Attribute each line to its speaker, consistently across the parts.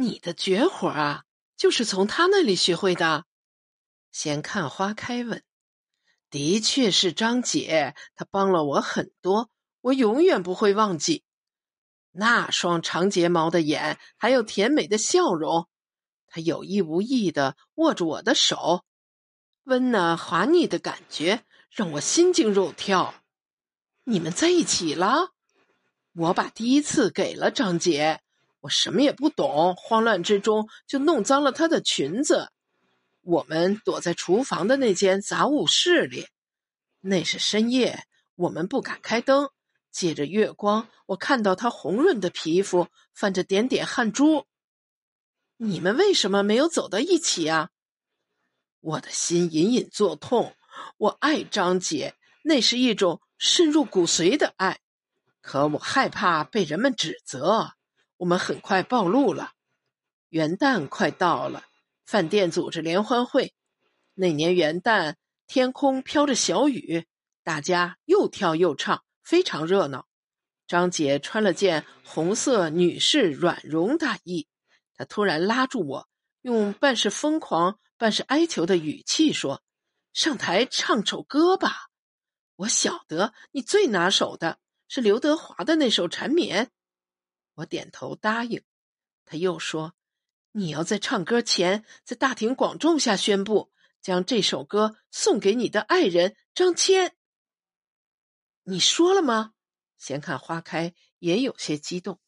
Speaker 1: 你的绝活啊，就是从他那里学会的？先看花开问。的确是张姐，她帮了我很多，我永远不会忘记。那双长睫毛的眼，还有甜美的笑容，她有意无意的握住我的手，温暖滑腻的感觉让我心惊肉跳。你们在一起了？我把第一次给了张姐，我什么也不懂，慌乱之中就弄脏了她的裙子。我们躲在厨房的那间杂物室里，那是深夜，我们不敢开灯。借着月光，我看到她红润的皮肤泛着点点汗珠。你们为什么没有走到一起啊？我的心隐隐作痛。我爱张姐，那是一种深入骨髓的爱，可我害怕被人们指责。我们很快暴露了。元旦快到了。饭店组织联欢会，那年元旦，天空飘着小雨，大家又跳又唱，非常热闹。张姐穿了件红色女士软绒大衣，她突然拉住我，用半是疯狂、半是哀求的语气说：“上台唱首歌吧。”我晓得你最拿手的是刘德华的那首《缠绵》，我点头答应。他又说。你要在唱歌前，在大庭广众下宣布，将这首歌送给你的爱人张谦。你说了吗？闲看花开也有些激动。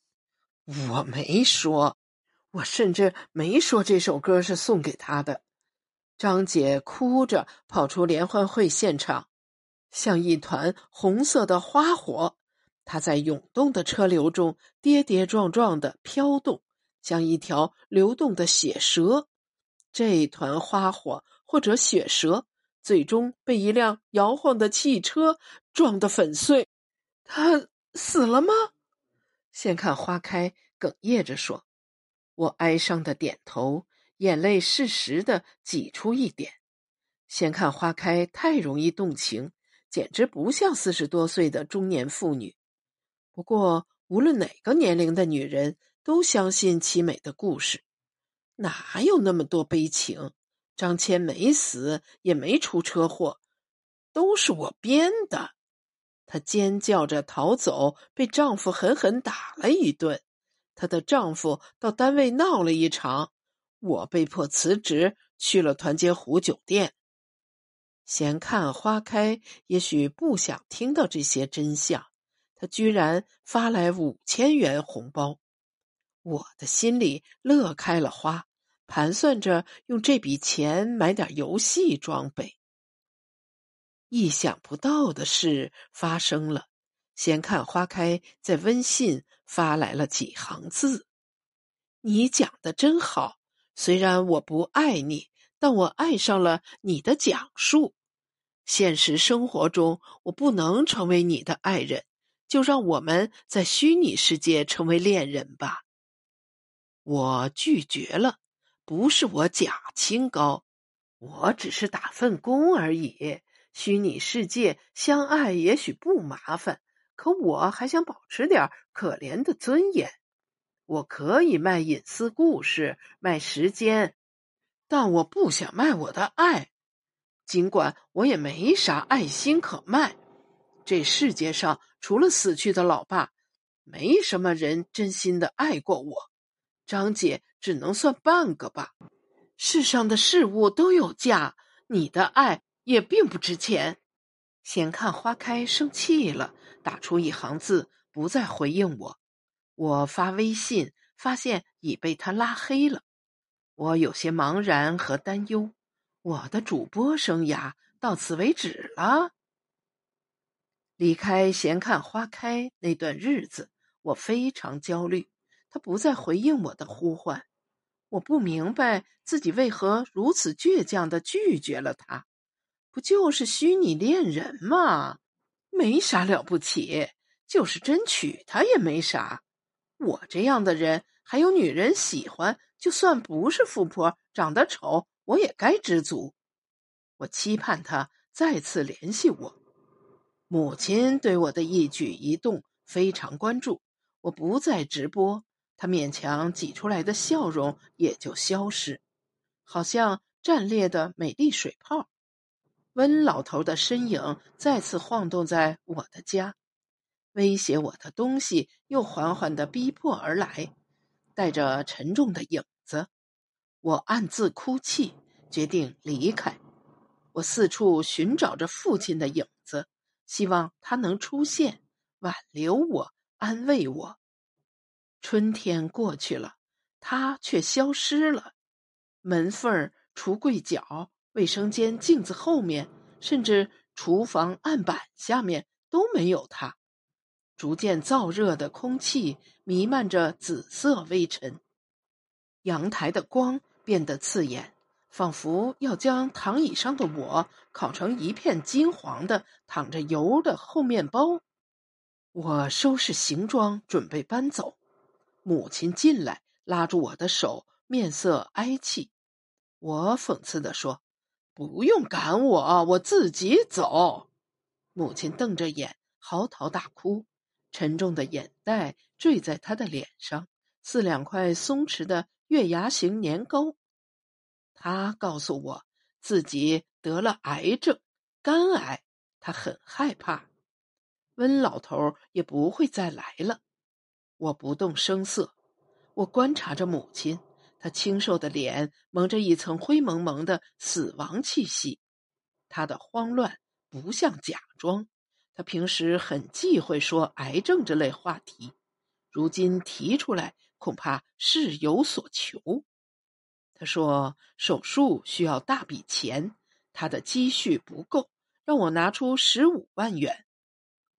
Speaker 1: 我没说，我甚至没说这首歌是送给他的。张姐哭着跑出联欢会现场，像一团红色的花火，它在涌动的车流中跌跌撞撞的飘动。像一条流动的血蛇，这一团花火或者血蛇，最终被一辆摇晃的汽车撞得粉碎。他死了吗？先看花开，哽咽着说：“我哀伤的点头，眼泪适时的挤出一点。”先看花开，太容易动情，简直不像四十多岁的中年妇女。不过，无论哪个年龄的女人。都相信凄美的故事，哪有那么多悲情？张谦没死，也没出车祸，都是我编的。她尖叫着逃走，被丈夫狠狠打了一顿。她的丈夫到单位闹了一场，我被迫辞职，去了团结湖酒店。闲看花开，也许不想听到这些真相，他居然发来五千元红包。我的心里乐开了花，盘算着用这笔钱买点游戏装备。意想不到的事发生了，先看花开在微信发来了几行字：“你讲的真好，虽然我不爱你，但我爱上了你的讲述。现实生活中我不能成为你的爱人，就让我们在虚拟世界成为恋人吧。”我拒绝了，不是我假清高，我只是打份工而已。虚拟世界相爱也许不麻烦，可我还想保持点可怜的尊严。我可以卖隐私故事，卖时间，但我不想卖我的爱。尽管我也没啥爱心可卖，这世界上除了死去的老爸，没什么人真心的爱过我。张姐只能算半个吧。世上的事物都有价，你的爱也并不值钱。闲看花开生气了，打出一行字，不再回应我。我发微信，发现已被他拉黑了。我有些茫然和担忧。我的主播生涯到此为止了。离开闲看花开那段日子，我非常焦虑。他不再回应我的呼唤，我不明白自己为何如此倔强的拒绝了他。不就是虚拟恋人吗？没啥了不起，就是真娶她也没啥。我这样的人还有女人喜欢，就算不是富婆，长得丑，我也该知足。我期盼他再次联系我。母亲对我的一举一动非常关注，我不再直播。她勉强挤出来的笑容也就消失，好像战裂的美丽水泡。温老头的身影再次晃动在我的家，威胁我的东西又缓缓的逼迫而来，带着沉重的影子。我暗自哭泣，决定离开。我四处寻找着父亲的影子，希望他能出现，挽留我，安慰我。春天过去了，他却消失了。门缝儿、橱柜角、卫生间镜子后面，甚至厨房案板下面都没有他。逐渐燥热的空气弥漫着紫色微尘，阳台的光变得刺眼，仿佛要将躺椅上的我烤成一片金黄的、淌着油的厚面包。我收拾行装，准备搬走。母亲进来，拉住我的手，面色哀戚。我讽刺地说：“不用赶我，我自己走。”母亲瞪着眼，嚎啕大哭，沉重的眼袋坠在她的脸上，似两块松弛的月牙形年糕。他告诉我自己得了癌症，肝癌，他很害怕。温老头也不会再来了。我不动声色，我观察着母亲，她清瘦的脸蒙着一层灰蒙蒙的死亡气息，她的慌乱不像假装。她平时很忌讳说癌症这类话题，如今提出来，恐怕是有所求。他说手术需要大笔钱，他的积蓄不够，让我拿出十五万元。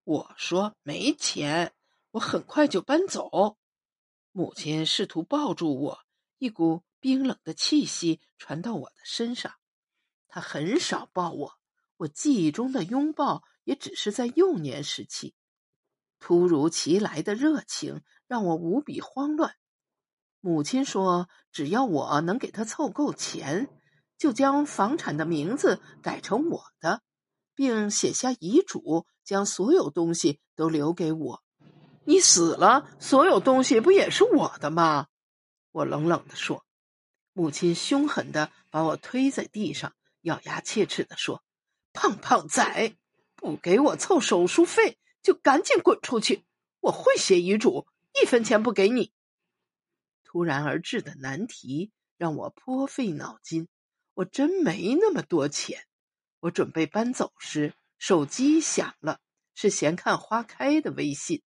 Speaker 1: 我说没钱。我很快就搬走。母亲试图抱住我，一股冰冷的气息传到我的身上。她很少抱我，我记忆中的拥抱也只是在幼年时期。突如其来的热情让我无比慌乱。母亲说：“只要我能给他凑够钱，就将房产的名字改成我的，并写下遗嘱，将所有东西都留给我。”你死了，所有东西不也是我的吗？我冷冷的说。母亲凶狠的把我推在地上，咬牙切齿的说：“胖胖仔，不给我凑手术费，就赶紧滚出去！我会写遗嘱，一分钱不给你。”突然而至的难题让我颇费脑筋。我真没那么多钱。我准备搬走时，手机响了，是闲看花开的微信。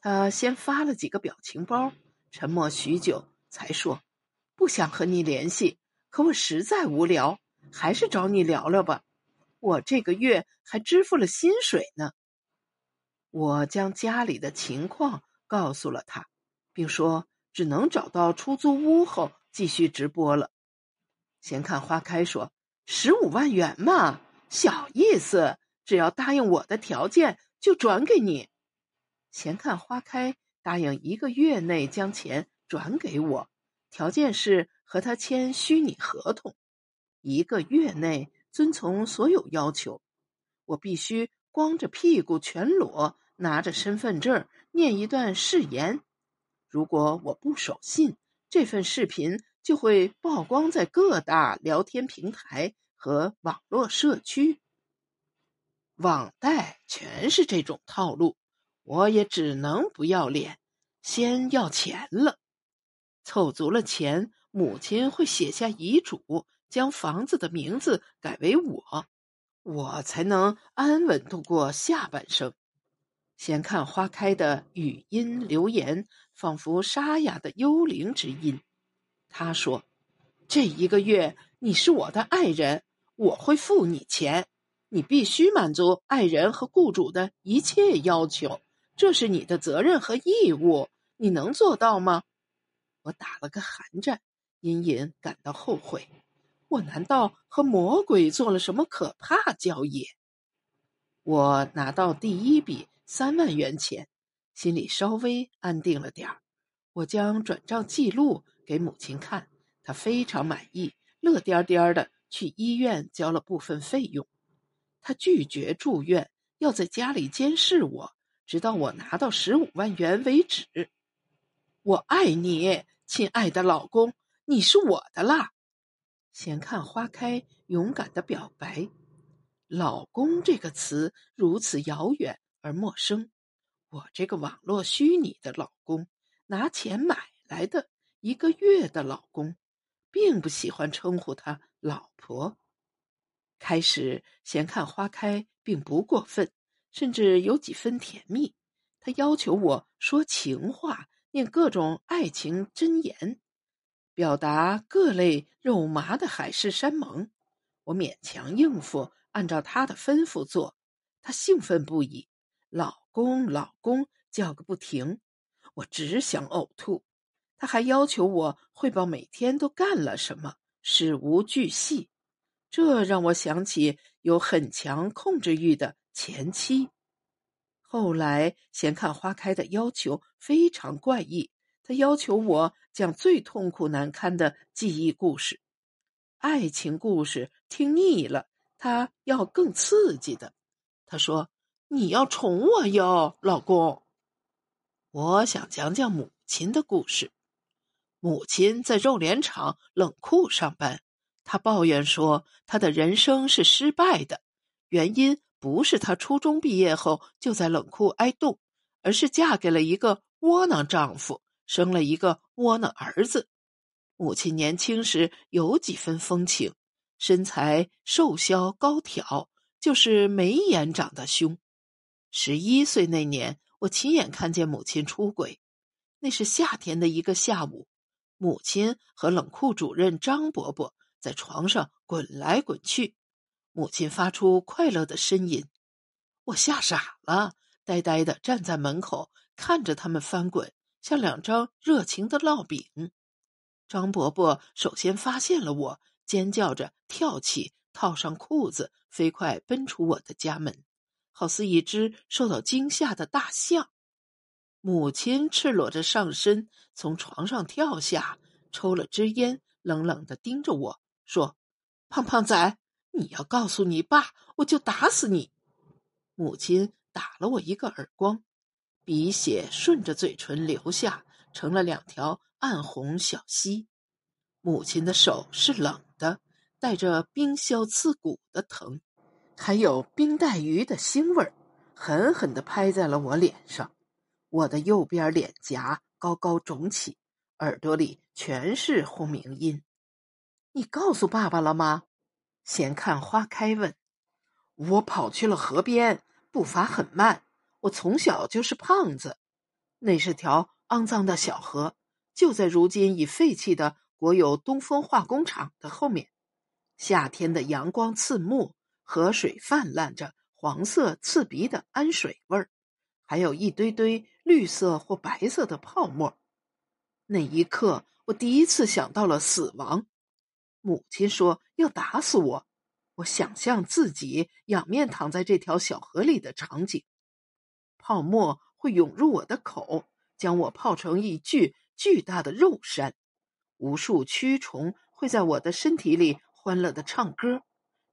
Speaker 1: 他先发了几个表情包，沉默许久，才说：“不想和你联系，可我实在无聊，还是找你聊聊吧。我这个月还支付了薪水呢。”我将家里的情况告诉了他，并说只能找到出租屋后继续直播了。闲看花开说：“十五万元嘛，小意思，只要答应我的条件，就转给你。”闲看花开答应一个月内将钱转给我，条件是和他签虚拟合同，一个月内遵从所有要求。我必须光着屁股全裸，拿着身份证念一段誓言。如果我不守信，这份视频就会曝光在各大聊天平台和网络社区。网贷全是这种套路。我也只能不要脸，先要钱了。凑足了钱，母亲会写下遗嘱，将房子的名字改为我，我才能安稳度过下半生。闲看花开的语音留言，仿佛沙哑的幽灵之音。他说：“这一个月你是我的爱人，我会付你钱，你必须满足爱人和雇主的一切要求。”这是你的责任和义务，你能做到吗？我打了个寒战，隐隐感到后悔。我难道和魔鬼做了什么可怕交易？我拿到第一笔三万元钱，心里稍微安定了点儿。我将转账记录给母亲看，她非常满意，乐颠颠的去医院交了部分费用。她拒绝住院，要在家里监视我。直到我拿到十五万元为止。我爱你，亲爱的老公，你是我的啦。闲看花开，勇敢的表白。老公这个词如此遥远而陌生，我这个网络虚拟的老公，拿钱买来的一个月的老公，并不喜欢称呼他老婆。开始闲看花开，并不过分，甚至有几分甜蜜。他要求我说情话，念各种爱情箴言，表达各类肉麻的海誓山盟。我勉强应付。按照他的吩咐做，他兴奋不已，老公老公叫个不停，我只想呕吐。他还要求我汇报每天都干了什么，事无巨细，这让我想起有很强控制欲的前妻。后来闲看花开的要求非常怪异，他要求我讲最痛苦难堪的记忆故事，爱情故事听腻了。他要更刺激的，他说：“你要宠我哟，老公。”我想讲讲母亲的故事。母亲在肉联厂冷库上班，她抱怨说，她的人生是失败的，原因不是她初中毕业后就在冷库挨冻，而是嫁给了一个窝囊丈夫，生了一个窝囊儿子。母亲年轻时有几分风情。身材瘦削高挑，就是眉眼长得凶。十一岁那年，我亲眼看见母亲出轨。那是夏天的一个下午，母亲和冷库主任张伯伯在床上滚来滚去，母亲发出快乐的呻吟。我吓傻了，呆呆的站在门口看着他们翻滚，像两张热情的烙饼。张伯伯首先发现了我。尖叫着跳起，套上裤子，飞快奔出我的家门，好似一只受到惊吓的大象。母亲赤裸着上身从床上跳下，抽了支烟，冷冷的盯着我说：“胖胖仔，你要告诉你爸，我就打死你。”母亲打了我一个耳光，鼻血顺着嘴唇流下，成了两条暗红小溪。母亲的手是冷的，带着冰削刺骨的疼，还有冰带鱼的腥味儿，狠狠地拍在了我脸上。我的右边脸颊高高肿起，耳朵里全是轰鸣音。你告诉爸爸了吗？闲看花开问。我跑去了河边，步伐很慢。我从小就是胖子。那是条肮脏的小河，就在如今已废弃的。国有东风化工厂的后面，夏天的阳光刺目，河水泛滥着黄色刺鼻的氨水味儿，还有一堆堆绿色或白色的泡沫。那一刻，我第一次想到了死亡。母亲说要打死我，我想象自己仰面躺在这条小河里的场景，泡沫会涌入我的口，将我泡成一具巨大的肉山。无数蛆虫会在我的身体里欢乐的唱歌，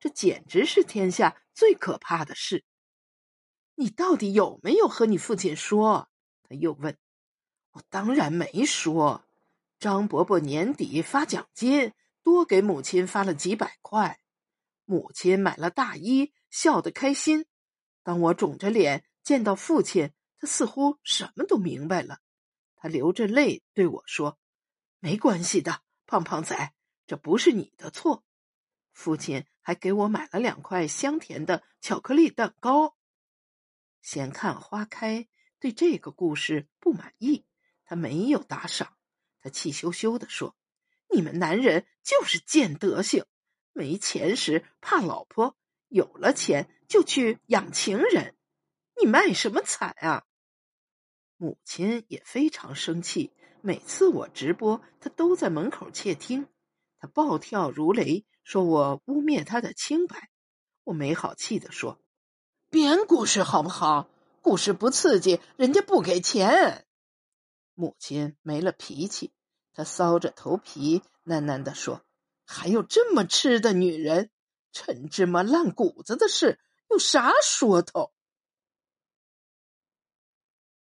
Speaker 1: 这简直是天下最可怕的事。你到底有没有和你父亲说？他又问。我当然没说。张伯伯年底发奖金，多给母亲发了几百块，母亲买了大衣，笑得开心。当我肿着脸见到父亲，他似乎什么都明白了。他流着泪对我说。没关系的，胖胖仔，这不是你的错。父亲还给我买了两块香甜的巧克力蛋糕。闲看花开对这个故事不满意，他没有打赏，他气羞羞的说：“你们男人就是贱德行，没钱时怕老婆，有了钱就去养情人，你卖什么惨啊？”母亲也非常生气。每次我直播，他都在门口窃听。他暴跳如雷，说我污蔑他的清白。我没好气的说：“编故事好不好？故事不刺激，人家不给钱。”母亲没了脾气，她搔着头皮，喃喃的说：“还有这么痴的女人，陈芝麻烂谷子的事，有啥说头？”